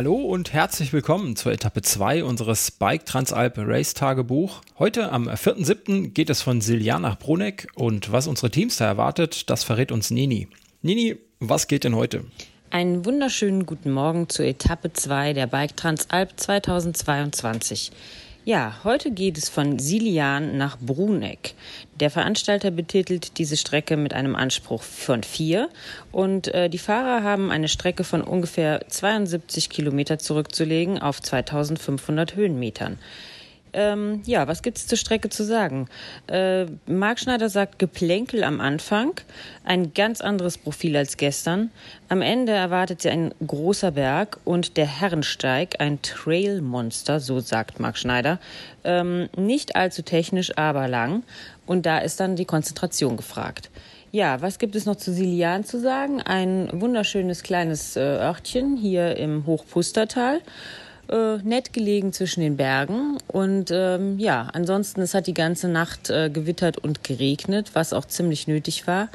Hallo und herzlich willkommen zur Etappe 2 unseres Bike Transalp Race Tagebuch. Heute am 4.7. geht es von Siljan nach Bruneck und was unsere Teams da erwartet, das verrät uns Nini. Nini, was geht denn heute? Einen wunderschönen guten Morgen zur Etappe 2 der Bike Transalp 2022. Ja, heute geht es von Silian nach Bruneck. Der Veranstalter betitelt diese Strecke mit einem Anspruch von vier und äh, die Fahrer haben eine Strecke von ungefähr 72 Kilometer zurückzulegen auf 2500 Höhenmetern. Ähm, ja, was gibt es zur Strecke zu sagen? Äh, Marc Schneider sagt Geplänkel am Anfang, ein ganz anderes Profil als gestern. Am Ende erwartet sie ein großer Berg und der Herrensteig, ein Trailmonster, so sagt Marc Schneider. Ähm, nicht allzu technisch, aber lang. Und da ist dann die Konzentration gefragt. Ja, was gibt es noch zu Silian zu sagen? Ein wunderschönes kleines äh, Örtchen hier im Hochpustertal äh, nett gelegen zwischen den Bergen. Und ähm, ja, ansonsten, es hat die ganze Nacht äh, gewittert und geregnet, was auch ziemlich nötig war,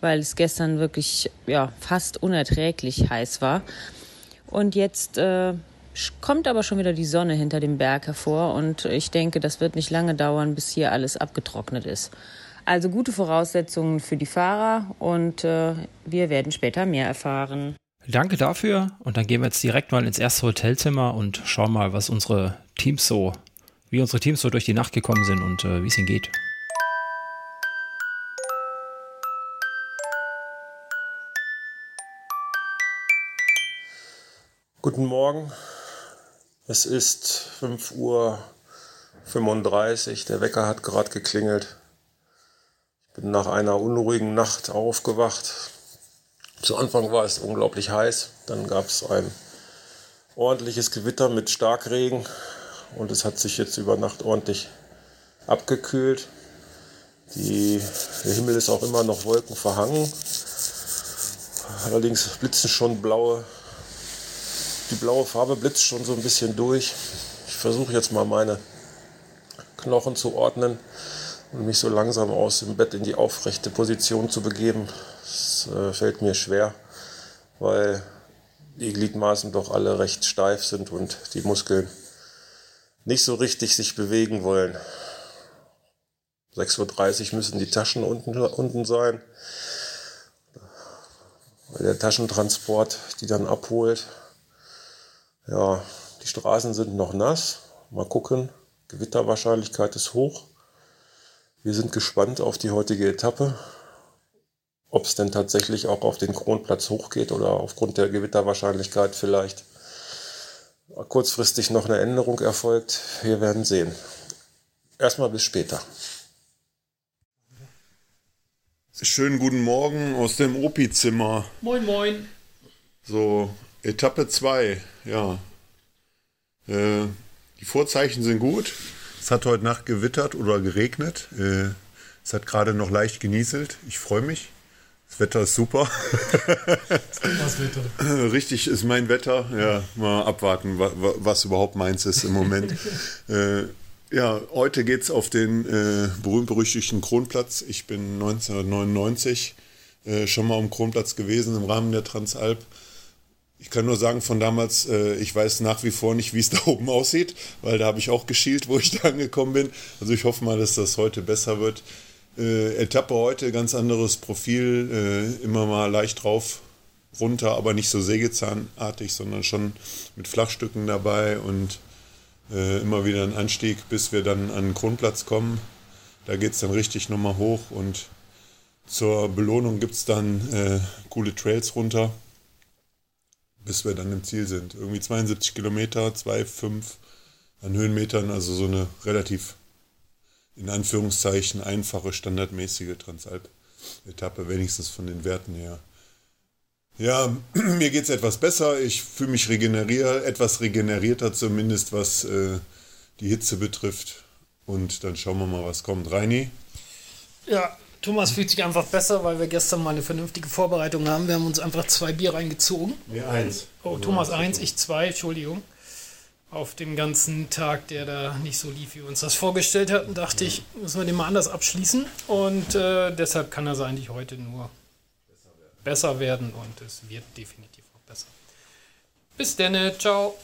weil es gestern wirklich ja, fast unerträglich heiß war. Und jetzt äh, kommt aber schon wieder die Sonne hinter dem Berg hervor und ich denke, das wird nicht lange dauern, bis hier alles abgetrocknet ist. Also gute Voraussetzungen für die Fahrer und äh, wir werden später mehr erfahren. Danke dafür. Und dann gehen wir jetzt direkt mal ins erste Hotelzimmer und schauen mal, was unsere Teams so, wie unsere Teams so durch die Nacht gekommen sind und äh, wie es ihnen geht. Guten Morgen. Es ist 5.35 Uhr. Der Wecker hat gerade geklingelt. Ich bin nach einer unruhigen Nacht aufgewacht, zu Anfang war es unglaublich heiß, dann gab es ein ordentliches Gewitter mit Starkregen und es hat sich jetzt über Nacht ordentlich abgekühlt. Die, der Himmel ist auch immer noch wolkenverhangen. Allerdings blitzen schon blaue, die blaue Farbe blitzt schon so ein bisschen durch. Ich versuche jetzt mal meine Knochen zu ordnen und mich so langsam aus dem Bett in die aufrechte Position zu begeben. Das äh, fällt mir schwer, weil die Gliedmaßen doch alle recht steif sind und die Muskeln nicht so richtig sich bewegen wollen. 6.30 Uhr müssen die Taschen unten, unten sein, der Taschentransport die dann abholt. Ja, die Straßen sind noch nass. Mal gucken. Gewitterwahrscheinlichkeit ist hoch. Wir sind gespannt auf die heutige Etappe ob es denn tatsächlich auch auf den Kronplatz hochgeht oder aufgrund der Gewitterwahrscheinlichkeit vielleicht kurzfristig noch eine Änderung erfolgt. Wir werden sehen. Erstmal bis später. Schönen guten Morgen aus dem Opi-Zimmer. Moin, moin. So, Etappe 2, ja. Äh, die Vorzeichen sind gut. Es hat heute Nacht gewittert oder geregnet. Äh, es hat gerade noch leicht genieselt. Ich freue mich. Das Wetter ist super. Was Wetter? Richtig ist mein Wetter. Ja, mal abwarten, was überhaupt meins ist im Moment. äh, ja, heute geht es auf den äh, berühmt-berüchtigten Kronplatz. Ich bin 1999 äh, schon mal am Kronplatz gewesen im Rahmen der Transalp. Ich kann nur sagen, von damals, äh, ich weiß nach wie vor nicht, wie es da oben aussieht, weil da habe ich auch geschielt, wo ich da angekommen bin. Also ich hoffe mal, dass das heute besser wird. Äh, Etappe heute, ganz anderes Profil, äh, immer mal leicht drauf, runter, aber nicht so sägezahnartig, sondern schon mit Flachstücken dabei und äh, immer wieder ein Anstieg, bis wir dann an den Grundplatz kommen. Da geht es dann richtig nochmal hoch und zur Belohnung gibt es dann äh, coole Trails runter, bis wir dann im Ziel sind. Irgendwie 72 Kilometer, 2,5 an Höhenmetern, also so eine relativ in Anführungszeichen einfache, standardmäßige Transalp-Etappe, wenigstens von den Werten her. Ja, mir geht es etwas besser. Ich fühle mich regeneriert, etwas regenerierter zumindest, was äh, die Hitze betrifft. Und dann schauen wir mal, was kommt. Reini? Ja, Thomas fühlt sich einfach besser, weil wir gestern mal eine vernünftige Vorbereitung haben. Wir haben uns einfach zwei Bier reingezogen. Mir eins. Oh, Thomas eins, ich zwei, Entschuldigung auf dem ganzen Tag, der da nicht so lief, wie wir uns das vorgestellt hatten, dachte ich, müssen wir den mal anders abschließen. Und äh, deshalb kann das eigentlich heute nur besser werden. besser werden und es wird definitiv auch besser. Bis dann, ciao.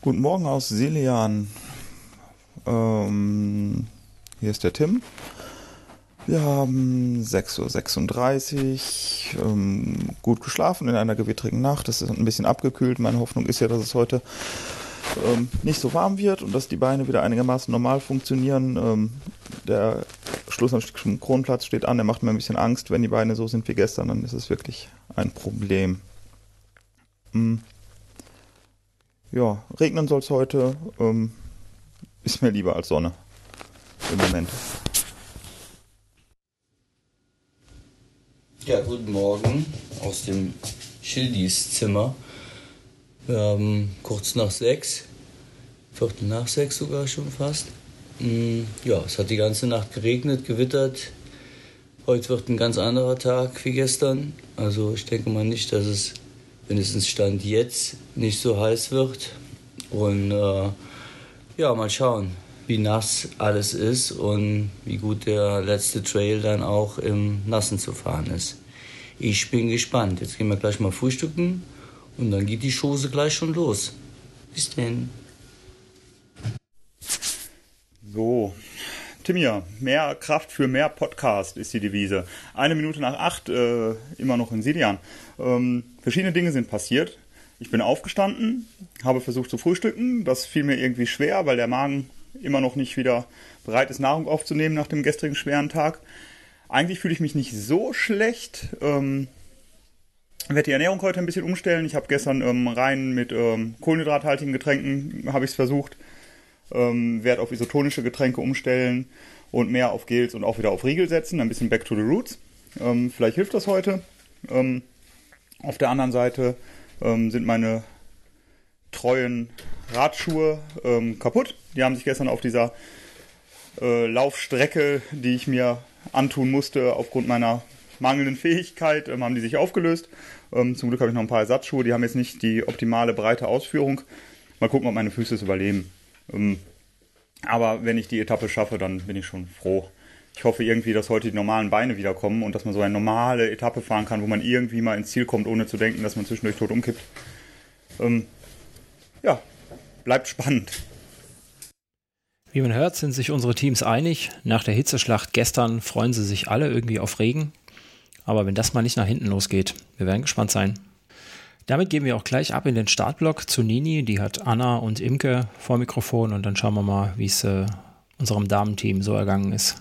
Guten Morgen aus Selian. Ähm, hier ist der Tim. Wir haben 6.36 Uhr, ähm, gut geschlafen in einer gewittrigen Nacht. Es ist ein bisschen abgekühlt. Meine Hoffnung ist ja, dass es heute ähm, nicht so warm wird und dass die Beine wieder einigermaßen normal funktionieren. Ähm, der Schluss am Kronplatz steht an, der macht mir ein bisschen Angst. Wenn die Beine so sind wie gestern, dann ist es wirklich ein Problem. Hm. Ja, regnen soll es heute. Ähm, ist mir lieber als Sonne. Im Moment. Ja, guten Morgen aus dem Schildis Zimmer. Wir haben kurz nach sechs, Viertel nach sechs sogar schon fast. Mm, ja, es hat die ganze Nacht geregnet, gewittert. Heute wird ein ganz anderer Tag wie gestern. Also ich denke mal nicht, dass es mindestens Stand jetzt nicht so heiß wird. Und äh, ja, mal schauen, wie nass alles ist und wie gut der letzte Trail dann auch im Nassen zu fahren ist. Ich bin gespannt. Jetzt gehen wir gleich mal frühstücken und dann geht die Chose gleich schon los. Bis denn. So, Timia, mehr Kraft für mehr Podcast ist die Devise. Eine Minute nach acht, äh, immer noch in Silian. Ähm, verschiedene Dinge sind passiert. Ich bin aufgestanden, habe versucht zu frühstücken. Das fiel mir irgendwie schwer, weil der Magen immer noch nicht wieder bereit ist, Nahrung aufzunehmen nach dem gestrigen schweren Tag. Eigentlich fühle ich mich nicht so schlecht. Ähm, werde die Ernährung heute ein bisschen umstellen. Ich habe gestern ähm, rein mit ähm, kohlenhydrathaltigen Getränken habe ich es versucht. Ähm, werde auf isotonische Getränke umstellen und mehr auf Gels und auch wieder auf Riegel setzen. Ein bisschen back to the roots. Ähm, vielleicht hilft das heute. Ähm, auf der anderen Seite ähm, sind meine treuen Radschuhe ähm, kaputt. Die haben sich gestern auf dieser äh, Laufstrecke, die ich mir antun musste, aufgrund meiner mangelnden Fähigkeit, ähm, haben die sich aufgelöst. Ähm, zum Glück habe ich noch ein paar Ersatzschuhe, die haben jetzt nicht die optimale breite Ausführung. Mal gucken, ob meine Füße es überleben. Ähm, aber wenn ich die Etappe schaffe, dann bin ich schon froh. Ich hoffe irgendwie, dass heute die normalen Beine wiederkommen und dass man so eine normale Etappe fahren kann, wo man irgendwie mal ins Ziel kommt, ohne zu denken, dass man zwischendurch tot umkippt. Ähm, ja, bleibt spannend. Wie man hört, sind sich unsere Teams einig. Nach der Hitzeschlacht gestern freuen sie sich alle irgendwie auf Regen. Aber wenn das mal nicht nach hinten losgeht, wir werden gespannt sein. Damit gehen wir auch gleich ab in den Startblock zu Nini. Die hat Anna und Imke vor Mikrofon und dann schauen wir mal, wie es äh, unserem Damenteam so ergangen ist.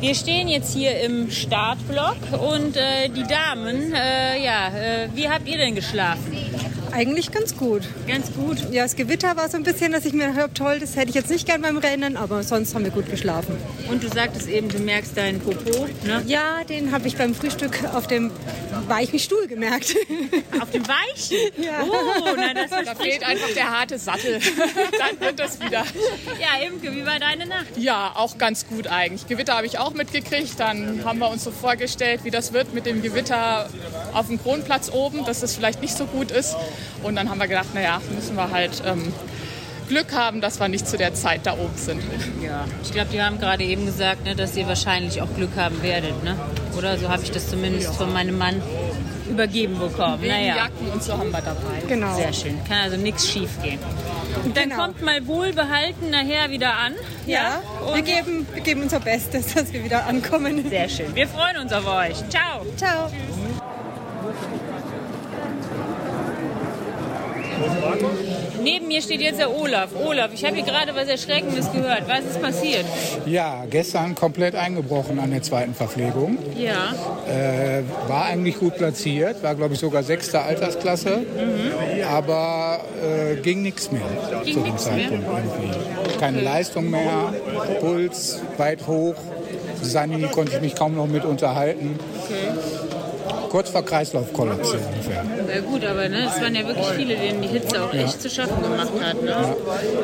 Wir stehen jetzt hier im Startblock und äh, die Damen, äh, ja, äh, wie habt ihr denn geschlafen? Eigentlich ganz gut. Ganz gut. Ja, das Gewitter war so ein bisschen, dass ich mir dachte, toll, das hätte ich jetzt nicht gern beim Rennen, aber sonst haben wir gut geschlafen. Und du sagtest eben, du merkst deinen Popo, ne? Ja, den habe ich beim Frühstück auf dem weichen Stuhl gemerkt. Auf dem weichen? Ja. Oh, na, das Da fehlt einfach der harte Sattel. Dann wird das wieder. Ja, Imke, wie war deine Nacht? Ja, auch ganz gut eigentlich. Gewitter habe ich auch mitgekriegt. Dann haben wir uns so vorgestellt, wie das wird mit dem Gewitter auf dem Kronplatz oben, dass das vielleicht nicht so gut ist. Und dann haben wir gedacht, naja, müssen wir halt ähm, Glück haben, dass wir nicht zu der Zeit da oben sind. Ja, ich glaube, die haben gerade eben gesagt, ne, dass ihr wahrscheinlich auch Glück haben werdet, ne? Oder so habe ich das zumindest von meinem Mann übergeben bekommen. Naja, Jacken und so haben wir dabei. Genau. sehr schön. Kann also nichts schief gehen. Und dann Genau. kommt mal wohlbehalten nachher wieder an. Ja, wir und geben, wir geben unser Bestes, dass wir wieder ankommen. sehr schön. Wir freuen uns auf euch. Ciao. Ciao. Neben mir steht jetzt der Olaf. Olaf, ich habe hier gerade was Erschreckendes gehört. Was ist passiert? Ja, gestern komplett eingebrochen an der zweiten Verpflegung. Ja. Äh, war eigentlich gut platziert, war glaube ich sogar sechste Altersklasse, aber äh, ging nichts mehr Mhm. Ging zu dem nix mehr? Zeitpunkt irgendwie. Keine Leistung mehr, Puls weit hoch. Sani konnte ich mich kaum noch mit unterhalten. Kurz vor Kreislaufkollaps ungefähr. Na gut, aber ne, es waren ja wirklich viele, denen die Hitze auch echt zu schaffen gemacht hat. Ne?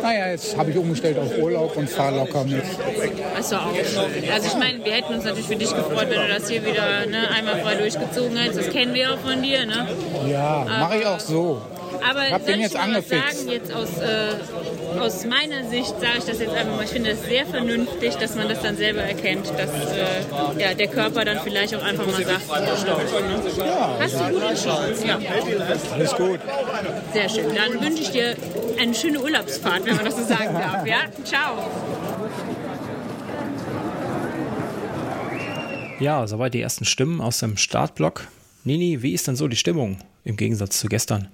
Naja, jetzt habe ich umgestellt auf Urlaub und fahre locker mit. War auch schön. Also ich meine, wir hätten uns natürlich für dich gefreut, wenn du das hier wieder ne, einmal frei durchgezogen hättest. Das kennen wir auch von dir. Ne? Ja, mache ich auch so. Aber Ich hab soll den ich jetzt angefixt. sagen, jetzt aus, äh, aus meiner Sicht sage ich das jetzt einfach mal, ich finde es sehr vernünftig, dass man das dann selber erkennt, dass äh, ja, der Körper dann vielleicht auch einfach mal sagt, stopp. Ja, Hast du gut entschieden? Ja, alles gut. sehr schön. Dann wünsche ich dir eine schöne Urlaubsfahrt, wenn man das so sagen darf. Ja, ciao. Ja, soweit die ersten Stimmen aus dem Startblock. Nini, wie ist denn so die Stimmung im Gegensatz zu gestern?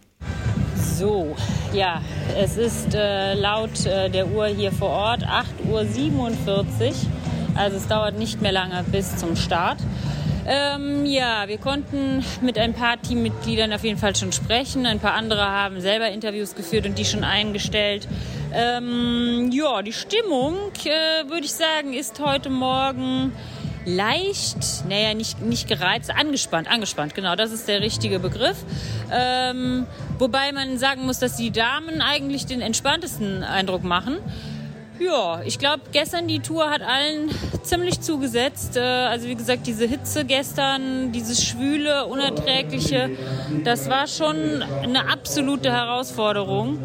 So, ja, es ist äh, laut äh, der Uhr hier vor Ort 8.47 Uhr. Also es dauert nicht mehr lange bis zum Start. Ähm, ja, wir konnten mit ein paar Teammitgliedern auf jeden Fall schon sprechen. Ein paar andere haben selber Interviews geführt und die schon eingestellt. Ähm, ja, die Stimmung, äh, würde ich sagen, ist heute Morgen leicht, naja, nicht, nicht gereizt, angespannt, angespannt, genau, das ist der richtige Begriff. Ähm, wobei man sagen muss, dass die Damen eigentlich den entspanntesten Eindruck machen. Ja, ich glaube, gestern die Tour hat allen ziemlich zugesetzt. Äh, Also wie gesagt, diese Hitze gestern, dieses schwüle, unerträgliche, das war schon eine absolute Herausforderung.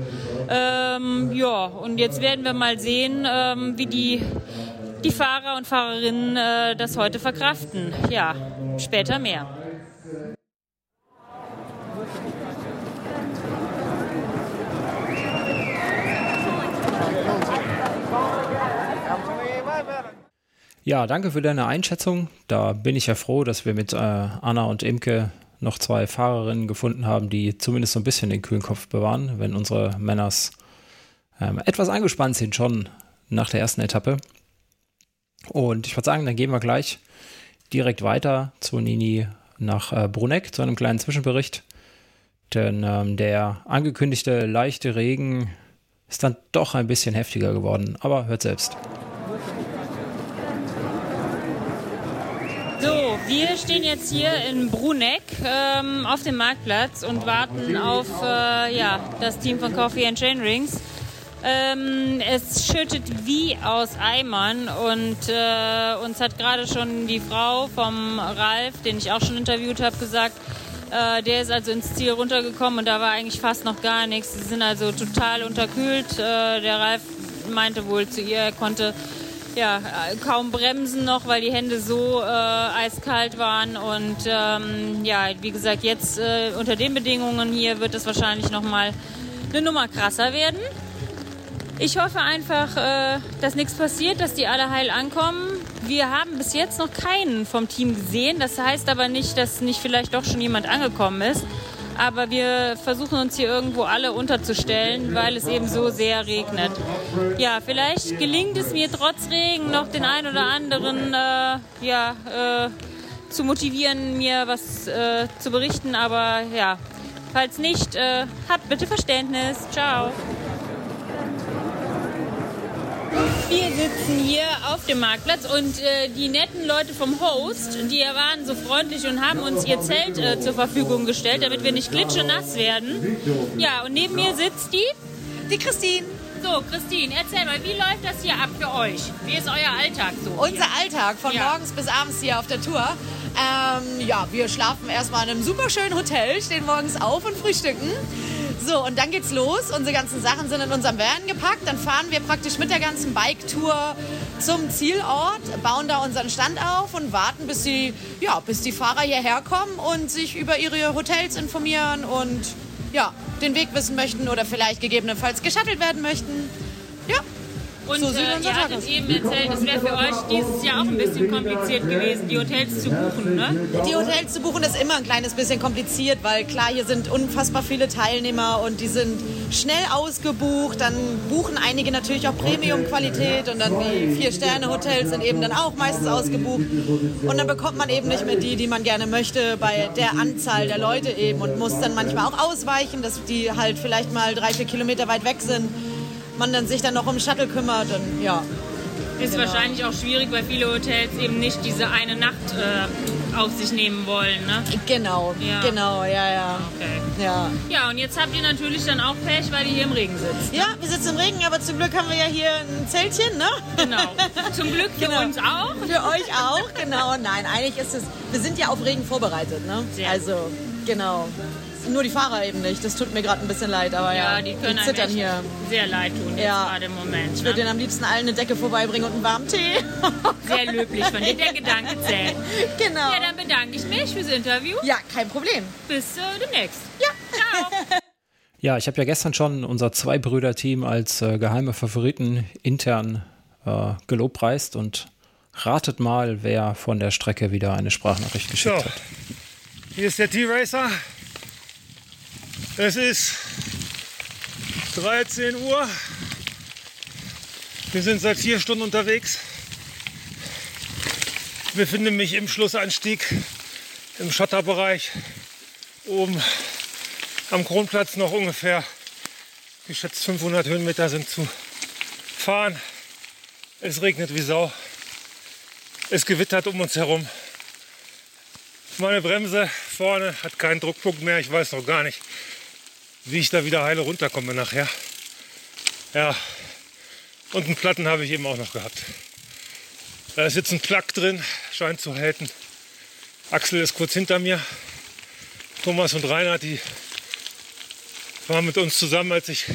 Ähm, ja, und jetzt werden wir mal sehen, ähm, wie die, die Fahrer und Fahrerinnen äh, das heute verkraften. Ja, später mehr. Ja, danke für deine Einschätzung. Da bin ich ja froh, dass wir mit äh, Anna und Imke noch zwei Fahrerinnen gefunden haben, die zumindest so ein bisschen den kühlen Kopf bewahren, wenn unsere Männers ähm, etwas angespannt sind schon nach der ersten Etappe. Und ich würde sagen, dann gehen wir gleich direkt weiter zu Nini nach äh, Bruneck zu einem kleinen Zwischenbericht. Denn ähm, der angekündigte leichte Regen ist dann doch ein bisschen heftiger geworden. Aber hört selbst. So, wir stehen jetzt hier in Bruneck ähm, auf dem Marktplatz und warten auf äh, ja, das Team von Coffee and Chain Rings. Ähm, es schüttet wie aus Eimern und äh, uns hat gerade schon die Frau vom Ralf, den ich auch schon interviewt habe, gesagt, äh, der ist also ins Ziel runtergekommen und da war eigentlich fast noch gar nichts. Sie sind also total unterkühlt. Äh, der Ralf meinte wohl zu ihr, er konnte ja, kaum bremsen noch, weil die Hände so äh, eiskalt waren. Und ähm, ja, wie gesagt, jetzt äh, unter den Bedingungen hier wird es wahrscheinlich noch mal eine Nummer krasser werden. Ich hoffe einfach, äh, dass nichts passiert, dass die alle heil ankommen. Wir haben bis jetzt noch keinen vom Team gesehen. Das heißt aber nicht, dass nicht vielleicht doch schon jemand angekommen ist. Aber wir versuchen uns hier irgendwo alle unterzustellen, weil es eben so sehr regnet. Ja, vielleicht gelingt es mir trotz Regen noch den einen oder anderen äh, ja, äh, zu motivieren, mir was äh, zu berichten. Aber ja, falls nicht, äh, habt bitte Verständnis. Ciao. Wir sitzen hier auf dem Marktplatz und äh, die netten Leute vom Host, die waren so freundlich und haben uns ihr Zelt äh, zur Verfügung gestellt, damit wir nicht klitschenass werden. Ja, und neben mir sitzt die. Die Christine. So, Christine, erzähl mal, wie läuft das hier ab für euch? Wie ist euer Alltag so? Unser Alltag von Ja. morgens bis abends hier auf der Tour. Ähm, ja, wir schlafen erstmal in einem super schönen Hotel, stehen morgens auf und frühstücken. So, und dann geht's los. Unsere ganzen Sachen sind in unserem Van gepackt. Dann fahren wir praktisch mit der ganzen Bike-Tour zum Zielort, bauen da unseren Stand auf und warten, bis die, ja, bis die Fahrer hierher kommen und sich über ihre Hotels informieren und ja, den Weg wissen möchten oder vielleicht gegebenenfalls geschattelt werden möchten. Ja, Und so äh, ihr hattet eben erzählt, es wäre für euch dieses Jahr auch ein bisschen kompliziert gewesen, die Hotels zu buchen, ne? Die Hotels zu buchen ist immer ein kleines bisschen kompliziert, weil klar, hier sind unfassbar viele Teilnehmer und die sind schnell ausgebucht. Dann buchen einige natürlich auch Premium-Qualität und dann die Vier-Sterne-Hotels sind eben dann auch meistens ausgebucht. Und dann bekommt man eben nicht mehr die, die man gerne möchte bei der Anzahl der Leute eben und muss dann manchmal auch ausweichen, dass die halt vielleicht mal drei, vier Kilometer weit weg sind. Man dann sich dann noch um Shuttle kümmert und ja. Ist Genau. wahrscheinlich auch schwierig, weil viele Hotels eben nicht diese eine Nacht äh, auf sich nehmen wollen, ne? Genau, Ja. genau, ja, ja. Okay. Ja. Ja, und jetzt habt ihr natürlich dann auch Pech, weil ihr hier im Regen sitzt. Ja, wir sitzen im Regen, aber zum Glück haben wir ja hier ein Zeltchen, ne? Genau. Zum Glück für Genau. uns auch. Für euch auch, genau. Nein, eigentlich ist es, wir sind ja auf Regen vorbereitet, ne? Sehr Also, genau. Nur die Fahrer eben nicht. Das tut mir gerade ein bisschen leid, aber ja, Ja, die können einem zittern hier. sehr leid tun, Ja. gerade im Moment. Ich ne? würde denen am liebsten allen eine Decke vorbeibringen und einen warmen Tee. Sehr löblich von dir, der Gedanke zählt. Genau. Ja, dann bedanke ich mich fürs Interview. Ja, kein Problem. Bis äh, demnächst. Ja. Ciao. Ja, ich habe ja gestern schon unser Zwei-Brüder-Team als äh, geheime Favoriten intern äh, gelobpreist und ratet mal, wer von der Strecke wieder eine Sprachnachricht geschickt So. hat. Hier ist der T-Racer. Es ist 13 Uhr. Wir sind seit vier Stunden unterwegs. Ich befinde mich im Schlussanstieg im Schotterbereich. Oben am Kronplatz noch ungefähr geschätzt 500 Höhenmeter sind zu fahren. Es regnet wie Sau. Es gewittert um uns herum. Meine Bremse vorne hat keinen Druckpunkt mehr. Ich weiß noch gar nicht, wie ich da wieder heile runterkomme nachher. Ja, und einen Platten habe ich eben auch noch gehabt. Da ist jetzt ein Plug drin, scheint zu halten. Axel ist kurz hinter mir. Thomas und Reinhard, die waren mit uns zusammen, als ich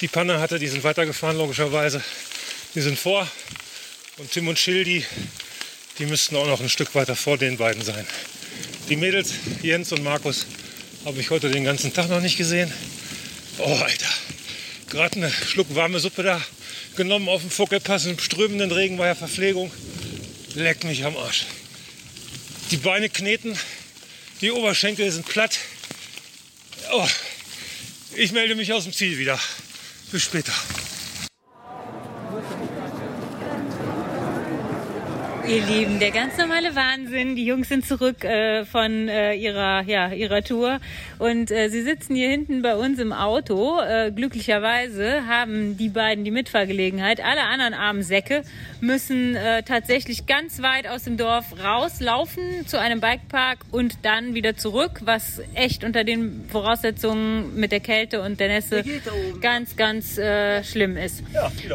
die Panne hatte. Die sind weitergefahren, logischerweise. Die sind vor. Und Tim und Schildi, die müssten auch noch ein Stück weiter vor den beiden sein. Die Mädels, Jens und Markus, habe ich heute den ganzen Tag noch nicht gesehen. Oh, Alter. Gerade eine Schluck warme Suppe da genommen auf dem Fuckelpass im strömenden Regen bei der Verpflegung. Leck mich am Arsch. Die Beine kneten, die Oberschenkel sind platt. Oh, ich melde mich aus dem Ziel wieder. Bis später. Ihr Lieben, der ganz normale Wahnsinn. Die Jungs sind zurück äh, von äh, ihrer, ja, ihrer Tour und äh, sie sitzen hier hinten bei uns im Auto. Äh, glücklicherweise haben die beiden die Mitfahrgelegenheit. Alle anderen armen Säcke müssen äh, tatsächlich ganz weit aus dem Dorf rauslaufen zu einem Bikepark und dann wieder zurück, was echt unter den Voraussetzungen mit der Kälte und der Nässe ganz, ganz äh, schlimm ist.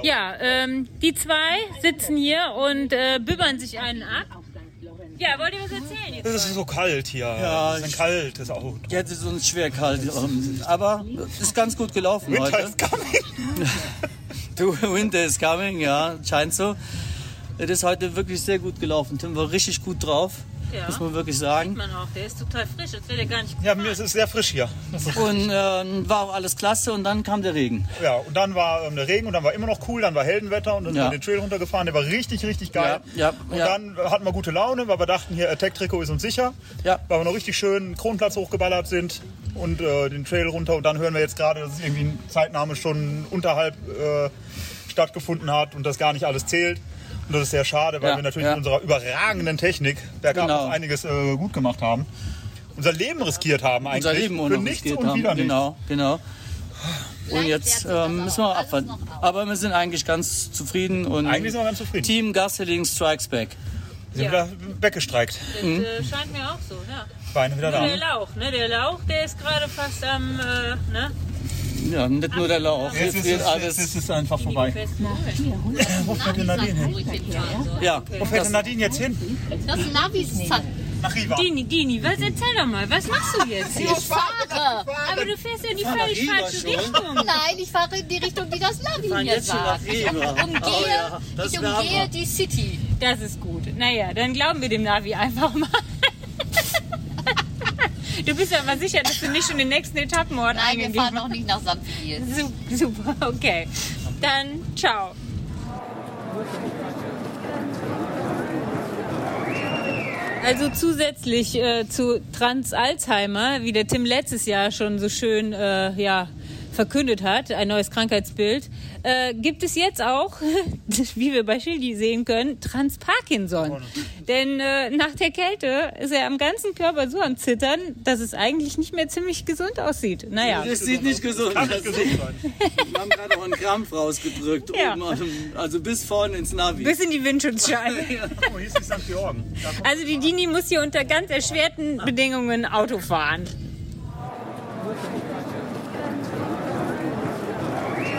Ja, ähm, die zwei sitzen hier und bibbern sich einen ab. Ja, wollt ihr was erzählen jetzt? Es ist so kalt hier. Ja, es ist ein kaltes Auto. Jetzt ist uns schwer kalt. Aber es ist ganz gut gelaufen Winter heute. is coming. du, Winter is coming, ja, scheint so. Es ist heute wirklich sehr gut gelaufen. Tim war richtig gut drauf, Ja. muss man wirklich sagen. Man auch, der ist total frisch, als wäre gar nicht Ja, mir ist es sehr frisch hier. Das ist- Und ähm, war auch alles klasse und dann kam der Regen. Ja, und dann war ähm, der Regen und dann war immer noch cool, dann war Heldenwetter und dann sind Ja. wir den Trail runtergefahren, der war richtig, richtig geil. Ja, ja, und ja. dann hatten wir gute Laune, weil wir dachten, hier Attack-Trikot ist uns sicher. Ja. Weil wir noch richtig schön Kronplatz hochgeballert sind und äh, den Trail runter und dann hören wir jetzt gerade, dass es irgendwie eine Zeitnahme schon unterhalb äh, stattgefunden hat und das gar nicht alles zählt. Und das ist sehr schade, weil Ja, wir natürlich ja. mit unserer überragenden Technik bergab Genau. noch einiges äh, gut gemacht haben. Unser Leben riskiert haben eigentlich. Unser Leben auch für nichts riskiert und haben. wieder nichts. Genau, genau. Und jetzt ähm, müssen wir abwarten. Aber wir sind eigentlich ganz zufrieden. Und Eigentlich sind wir ganz zufrieden. Team Gasseling Strikes Back. Sind wieder weggestreikt. Das Mhm. äh, scheint mir auch so, ja. Beine wieder da. der Lauch, ne? Der Lauch, der ist gerade fast am, äh, ne? Ja, nicht nur der Lauch. Jetzt Jetzt ist wird es, alles. jetzt ist es einfach vorbei. Wo fährt denn Nadine hin? Ja, Wo fährt denn Nadine jetzt hin? Das Navi ist zack. Nach Riva. Dini, Dini, was erzähl doch mal, was machst du jetzt? Ich fahre. Aber du fährst ja in die völlig falsche. Richtung. Nein, ich fahre in die Richtung, die das Navi mir sagt. Ich umgehe, Oh ja, ich umgehe die City. Das ist gut. Naja, dann glauben wir dem Navi einfach mal. Du bist aber sicher, dass du nicht schon den nächsten Etappenort Nein, wir eingegeben fahren noch nicht nach. Su- Super, okay. Dann ciao. Also zusätzlich äh, zu Trans-Alzheimer, wie der Tim letztes Jahr schon so schön äh, ja, verkündet hat, ein neues Krankheitsbild, äh, gibt es jetzt auch, wie wir bei Schildi sehen können, Trans-Parkinson. Denn äh, nach der Kälte ist er am ganzen Körper so am Zittern, dass es eigentlich nicht mehr ziemlich gesund aussieht. Naja. Das sieht nicht gesund aus. Wir haben gerade auch einen Krampf rausgedrückt. Ja. Oben an dem- also bis vorne ins Navi. Bis in die Windschutzscheibe. Oh, hier ist die St. Georgen. Also die Dini muss hier unter ganz erschwerten Bedingungen Auto fahren.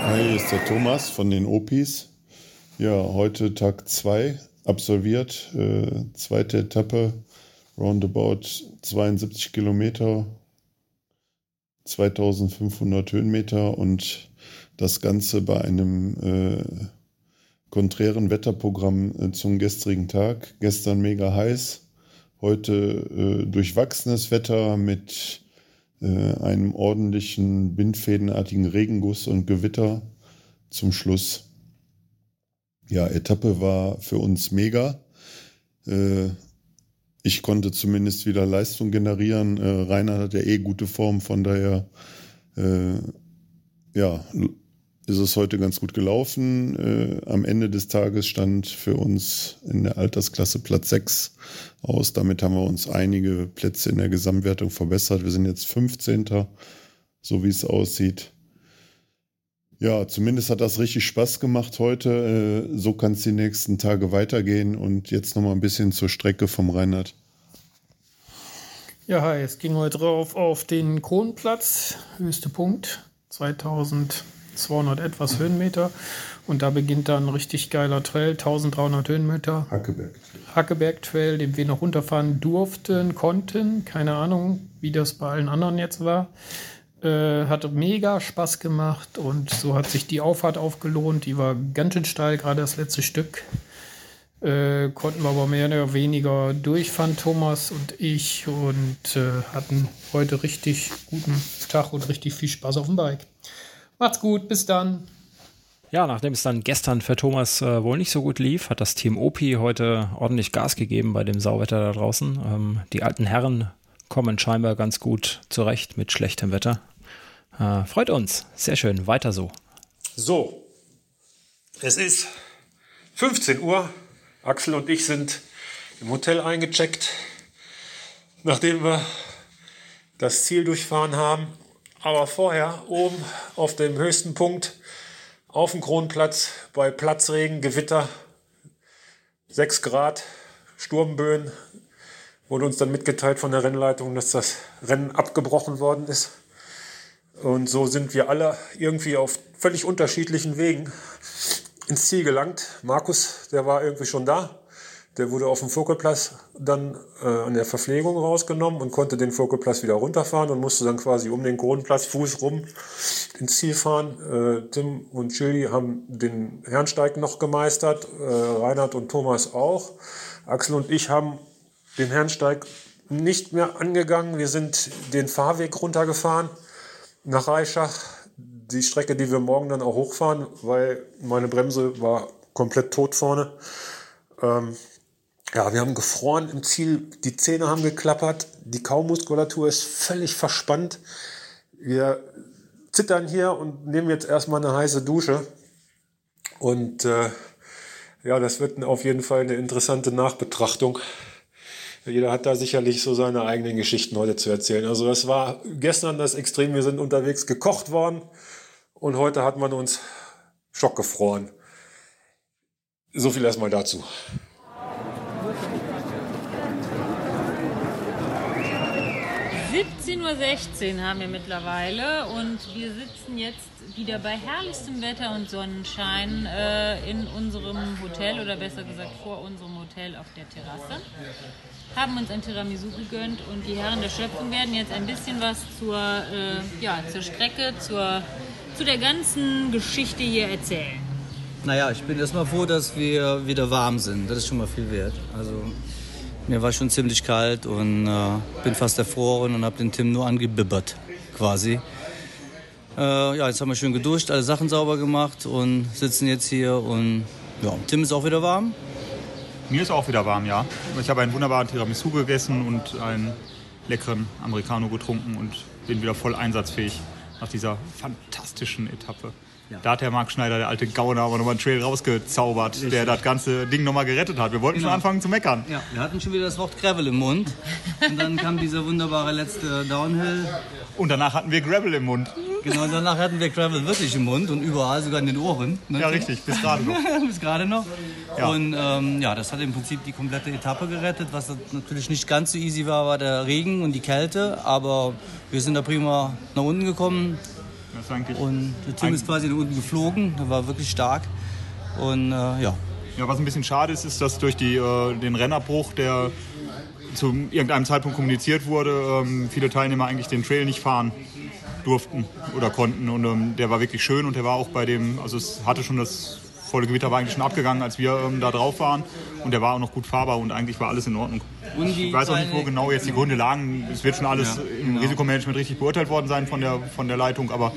Hi, hier ist der Thomas von den Opis. Ja, heute Tag 2 absolviert. Äh, zweite Etappe, roundabout 72 Kilometer. 2500 Höhenmeter und das Ganze bei einem äh, konträren Wetterprogramm äh, zum gestrigen Tag. Gestern mega heiß, heute äh, durchwachsenes Wetter mit einem ordentlichen windfädenartigen Regenguss und Gewitter zum Schluss. Ja, Etappe war für uns mega. Äh, ich konnte zumindest wieder Leistung generieren. Äh, Rainer hat ja eh gute Form, von daher äh, ja, ist es heute ganz gut gelaufen. Äh, am Ende des Tages stand für uns in der Altersklasse Platz 6 aus. Damit haben wir uns einige Plätze in der Gesamtwertung verbessert. Wir sind jetzt 15. so wie es aussieht. Ja, zumindest hat das richtig Spaß gemacht heute. Äh, so kann es die nächsten Tage weitergehen. Und jetzt nochmal ein bisschen zur Strecke vom Rheinland. Ja, hi, es ging heute drauf auf den Kronplatz, höchste Punkt, 2200 etwas Höhenmeter. Und da beginnt dann ein richtig geiler Trail, 1300 Höhenmeter. Hackeberg. Hackeberg Trail, den wir noch runterfahren durften, konnten. Keine Ahnung, wie das bei allen anderen jetzt war. Äh, hat mega Spaß gemacht und so hat sich die Auffahrt aufgelohnt. Die war ganz schön steil, gerade das letzte Stück. Äh, konnten wir aber mehr oder weniger durchfahren, Thomas und ich, und äh, hatten heute richtig guten Tag und richtig viel Spaß auf dem Bike. Macht's gut, bis dann. Ja, nachdem es dann gestern für Thomas äh, wohl nicht so gut lief, hat das Team Opi heute ordentlich Gas gegeben bei dem Sauwetter da draußen. Ähm, die alten Herren kommen scheinbar ganz gut zurecht mit schlechtem Wetter. Äh, freut uns. Sehr schön. Weiter so. So, es ist 15 Uhr. Axel und ich sind im Hotel eingecheckt, nachdem wir das Ziel durchfahren haben. Aber vorher oben auf dem höchsten Punkt auf dem Kronplatz bei Platzregen, Gewitter, 6 Grad, Sturmböen, wurde uns dann mitgeteilt von der Rennleitung, dass das Rennen abgebrochen worden ist. Und so sind wir alle irgendwie auf völlig unterschiedlichen Wegen ins Ziel gelangt. Markus, der war irgendwie schon da. Der wurde auf dem Fokelplatz dann äh, an der Verpflegung rausgenommen und konnte den Fokelplatz wieder runterfahren und musste dann quasi um den Kronplatz Fuß rum ins Ziel fahren. Äh, Tim und Chili haben den Herrensteig noch gemeistert, äh, Reinhard und Thomas auch. Axel und ich haben den Herrensteig nicht mehr angegangen. Wir sind den Fahrweg runtergefahren nach Reichach. Die Strecke, die wir morgen dann auch hochfahren, weil meine Bremse war komplett tot vorne. Ähm, ja, wir haben gefroren im Ziel, die Zähne haben geklappert, die Kaumuskulatur ist völlig verspannt. Wir zittern hier und nehmen jetzt erstmal eine heiße Dusche. Und äh, ja, das wird auf jeden Fall eine interessante Nachbetrachtung. Jeder hat da sicherlich so seine eigenen Geschichten heute zu erzählen. Also das war gestern das Extrem. Wir sind unterwegs gekocht worden und heute hat man uns schockgefroren. So viel erstmal dazu. 17.16 Uhr haben wir mittlerweile und wir sitzen jetzt wieder bei herrlichstem Wetter und Sonnenschein äh, in unserem Hotel oder besser gesagt vor unserem Hotel auf der Terrasse. Haben uns ein Tiramisu gegönnt und die Herren der Schöpfung werden jetzt ein bisschen was zur, äh, ja, zur Strecke, zur, zu der ganzen Geschichte hier erzählen. Naja, ich bin erstmal froh, dass wir wieder warm sind. Das ist schon mal viel wert. Also mir war schon ziemlich kalt und äh, bin fast erfroren und habe den Tim nur angebibbert, quasi. Äh, ja, jetzt haben wir schön geduscht, alle Sachen sauber gemacht und sitzen jetzt hier und ja, Tim ist auch wieder warm. Mir ist auch wieder warm, ja. Ich habe einen wunderbaren Tiramisu gegessen und einen leckeren Americano getrunken und bin wieder voll einsatzfähig nach dieser fantastischen Etappe. Ja. Da hat der Marc Schneider, der alte Gauner, aber nochmal einen Trail rausgezaubert, Richtig. der das ganze Ding nochmal gerettet hat. Wir wollten Genau. schon anfangen zu meckern. Ja, wir hatten schon wieder das Wort Gravel im Mund. Und dann kam dieser wunderbare letzte Downhill. Und danach hatten wir Gravel im Mund. Genau, danach hatten wir Gravel wirklich im Mund und überall, sogar in den Ohren. ne, Ja, richtig, bis gerade noch. bis gerade noch. Ja. Und ähm, ja, das hat im Prinzip die komplette Etappe gerettet. Was natürlich nicht ganz so easy war, war der Regen und die Kälte. Aber wir sind da prima nach unten gekommen. Und der Tim ist quasi nach unten geflogen. Der war wirklich stark. Und äh, ja, Ja, was ein bisschen schade ist, ist, dass durch die, äh, den Rennabbruch, der zu irgendeinem Zeitpunkt kommuniziert wurde, ähm, viele Teilnehmer eigentlich den Trail nicht fahren durften oder konnten. Und ähm, der war wirklich schön und der war auch bei dem, also es hatte schon das volle Gewitter war eigentlich schon abgegangen, als wir ähm, da drauf waren. Und der war auch noch gut fahrbar und eigentlich war alles in Ordnung. ich weiß auch nicht, wo genau jetzt die Gründe lagen. Es wird schon alles Ja, im genau. Risikomanagement richtig beurteilt worden sein von der, von der Leitung. Aber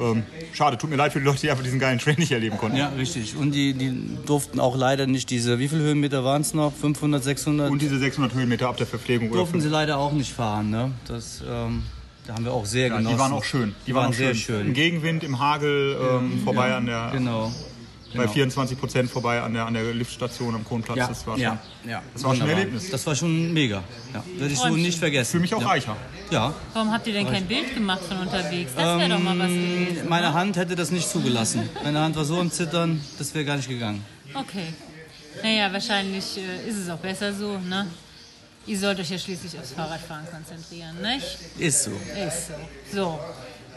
ähm, schade, tut mir leid für die Leute, die einfach diesen geilen Trail nicht erleben konnten. Ja, richtig. Und die, die durften auch leider nicht diese, wie viele Höhenmeter waren es noch? 500, 600? Und diese 600 Höhenmeter ab der Verpflegung. oder durften sie leider auch nicht fahren. Ne? Das, ähm, da haben wir auch sehr Ja, genossen. die waren auch schön. Die, waren, auch sehr schön. schön. Im Gegenwind, im Hagel ähm, vorbei ja, an der. genau, Bei genau. 24 Prozent vorbei an der, an der Liftstation am Kronplatz. Ja, das war schon, ja, ja. Das war schon ein. Erlebnis. Das war schon mega. Ja, werde ich so nicht vergessen. Für mich auch ja. reicher. Ja. Warum habt ihr denn kein Bild gemacht von unterwegs? Das wäre doch mal was gewesen. Ähm, Meine Hand hätte das nicht zugelassen. Meine Hand war so am Zittern, das wäre gar nicht gegangen. Okay. Naja, wahrscheinlich äh, ist es auch besser so, ne? Ihr sollt euch ja schließlich aufs Fahrradfahren konzentrieren, nicht? Ist so. Ist so. So.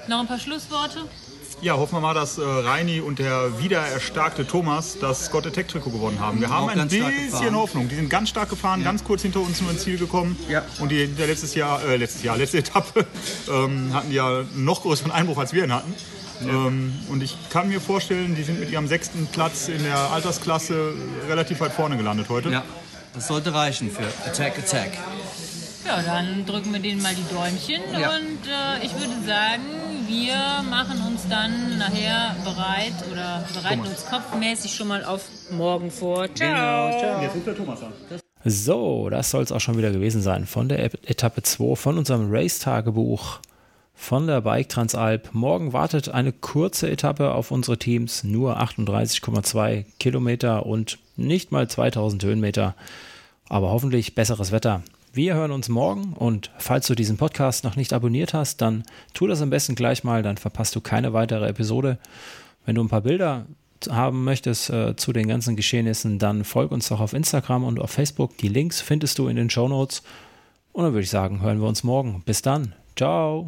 Noch ein paar Schlussworte? Ja, hoffen wir mal, dass äh, Reini und der wiedererstarkte Thomas das Scott Attack Trikot gewonnen haben. Wir haben ein bisschen. Hoffnung. Die sind ganz stark gefahren, ganz kurz hinter uns nur ins Ziel gekommen. Ja. Und die, der letztes Jahr, äh, letztes Jahr, letzte Etappe ähm, hatten die ja einen noch größeren Einbruch, als wir ihn hatten. Ähm, und ich kann mir vorstellen, die sind mit ihrem sechsten Platz in der Altersklasse relativ weit vorne gelandet heute. Ja, das sollte reichen für Attack, Attack. Ja, dann drücken wir denen mal die Däumchen Ja. und äh, ich würde sagen, wir machen uns dann nachher bereit oder bereiten uns kopfmäßig schon mal auf morgen vor. Ciao. Jetzt ruft der Thomas an. So, das soll es auch schon wieder gewesen sein von der Etappe 2 von unserem Race-Tagebuch von der Bike Transalp. Morgen wartet eine kurze Etappe auf unsere Teams, nur 38,2 Kilometer und nicht mal 2000 Höhenmeter, aber hoffentlich besseres Wetter. Wir hören uns morgen und falls du diesen Podcast noch nicht abonniert hast, dann tu das am besten gleich mal, dann verpasst du keine weitere Episode. Wenn du ein paar Bilder haben möchtest äh, zu den ganzen Geschehnissen, dann folg uns doch auf Instagram und auf Facebook. Die Links findest du in den Show Notes. Und dann würde ich sagen, hören wir uns morgen. Bis dann. Ciao.